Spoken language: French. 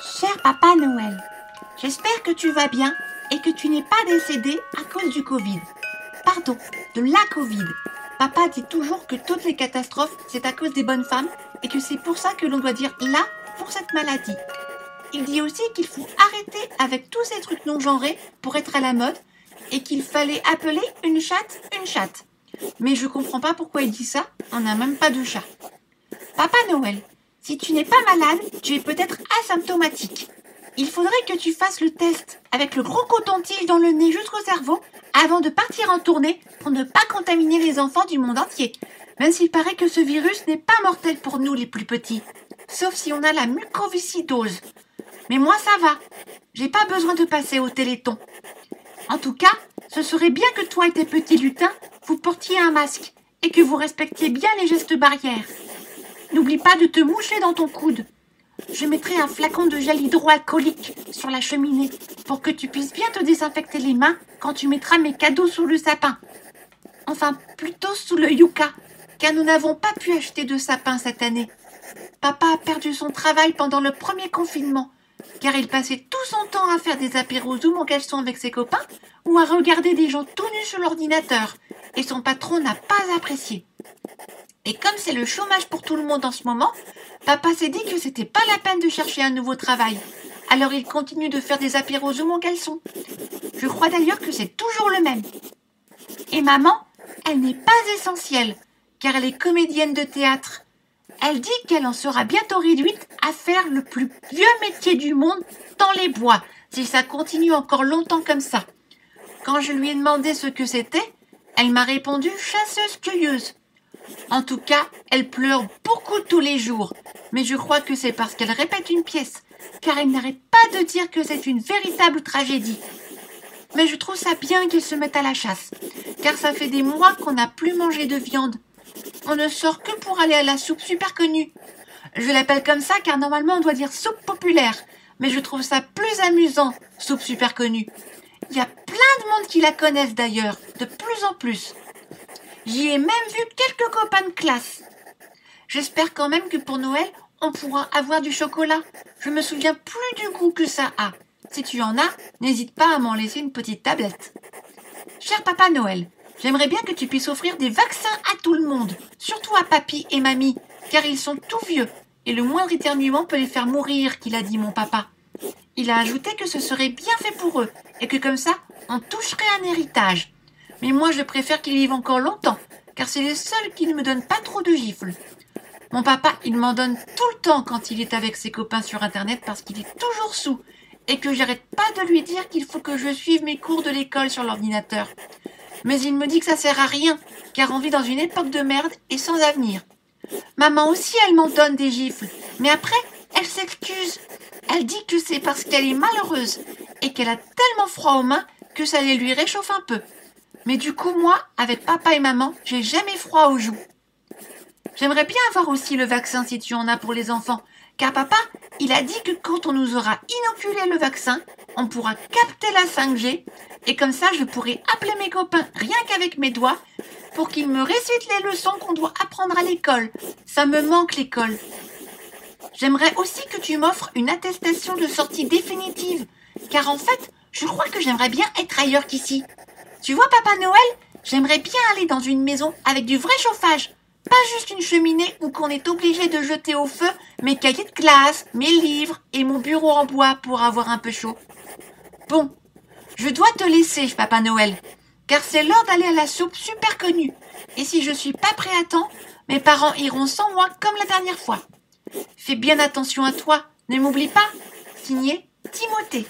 Cher Papa Noël, j'espère que tu vas bien et que tu n'es pas décédé à cause du Covid. Pardon, de la Covid. Papa dit toujours que toutes les catastrophes, c'est à cause des bonnes femmes et que c'est pour ça que l'on doit dire là pour cette maladie. Il dit aussi qu'il faut arrêter avec tous ces trucs non genrés pour être à la mode et qu'il fallait appeler une chatte une chatte. Mais je comprends pas pourquoi il dit ça, on n'a même pas de chat. Papa Noël, si tu n'es pas malade, tu es peut-être asymptomatique. Il faudrait que tu fasses le test avec le gros coton-tige dans le nez jusqu'au cerveau avant de partir en tournée pour ne pas contaminer les enfants du monde entier. Même s'il paraît que ce virus n'est pas mortel pour nous les plus petits. Sauf si on a la mucoviscidose. Mais moi ça va. J'ai pas besoin de passer au téléthon. En tout cas, ce serait bien que toi et tes petits lutins, vous portiez un masque et que vous respectiez bien les gestes barrières. N'oublie pas de te moucher dans ton coude. Je mettrai un flacon de gel hydroalcoolique sur la cheminée pour que tu puisses bien te désinfecter les mains quand tu mettras mes cadeaux sous le sapin. Enfin, plutôt sous le yucca, car nous n'avons pas pu acheter de sapin cette année. Papa a perdu son travail pendant le premier confinement, car il passait tout son temps à faire des apéros ou en caleçon avec ses copains ou à regarder des gens tout nus sur l'ordinateur, et son patron n'a pas apprécié. Et comme c'est le chômage pour tout le monde en ce moment, papa s'est dit que c'était pas la peine de chercher un nouveau travail. Alors il continue de faire des apéros ou mon caleçon. Je crois d'ailleurs que c'est toujours le même. Et maman, elle n'est pas essentielle, car elle est comédienne de théâtre. Elle dit qu'elle en sera bientôt réduite à faire le plus vieux métier du monde dans les bois, si ça continue encore longtemps comme ça. Quand je lui ai demandé ce que c'était, elle m'a répondu chasseuse-cueilleuse. En tout cas, elle pleure beaucoup tous les jours, mais je crois que c'est parce qu'elle répète une pièce, car elle n'arrête pas de dire que c'est une véritable tragédie. Mais je trouve ça bien qu'ils se mettent à la chasse, car ça fait des mois qu'on n'a plus mangé de viande. On ne sort que pour aller à la soupe super connue. Je l'appelle comme ça car normalement on doit dire soupe populaire, mais je trouve ça plus amusant, soupe super connue. Il y a plein de monde qui la connaissent d'ailleurs, de plus en plus. J'y ai même vu quelques copains de classe. J'espère quand même que pour Noël, on pourra avoir du chocolat. Je me souviens plus du goût que ça a. Si tu en as, n'hésite pas à m'en laisser une petite tablette. Cher Papa Noël, j'aimerais bien que tu puisses offrir des vaccins à tout le monde, surtout à papy et mamie, car ils sont tout vieux, et le moindre éternuement peut les faire mourir, qu'il a dit mon papa. Il a ajouté que ce serait bien fait pour eux, et que comme ça, on toucherait un héritage. Mais moi, je préfère qu'ils vivent encore longtemps, car c'est les seuls qui ne me donnent pas trop de gifles. Mon papa, il m'en donne tout le temps quand il est avec ses copains sur Internet parce qu'il est toujours sous et que j'arrête pas de lui dire qu'il faut que je suive mes cours de l'école sur l'ordinateur. Mais il me dit que ça sert à rien, car on vit dans une époque de merde et sans avenir. Maman aussi, elle m'en donne des gifles, mais après, elle s'excuse. Elle dit que c'est parce qu'elle est malheureuse et qu'elle a tellement froid aux mains que ça les lui réchauffe un peu. Mais du coup, moi, avec papa et maman, j'ai jamais froid aux joues. J'aimerais bien avoir aussi le vaccin si tu en as pour les enfants, car papa, il a dit que quand on nous aura inoculé le vaccin, on pourra capter la 5G, et comme ça je pourrai appeler mes copains rien qu'avec mes doigts pour qu'ils me récitent les leçons qu'on doit apprendre à l'école. Ça me manque l'école. J'aimerais aussi que tu m'offres une attestation de sortie définitive, car en fait, je crois que j'aimerais bien être ailleurs qu'ici. Tu vois, Papa Noël, j'aimerais bien aller dans une maison avec du vrai chauffage. Pas juste une cheminée où qu'on est obligé de jeter au feu mes cahiers de classe, mes livres et mon bureau en bois pour avoir un peu chaud. Bon, je dois te laisser, Papa Noël, car c'est l'heure d'aller à la soupe super connue. Et si je suis pas prêt à temps, mes parents iront sans moi comme la dernière fois. Fais bien attention à toi, ne m'oublie pas. Signé Timothée.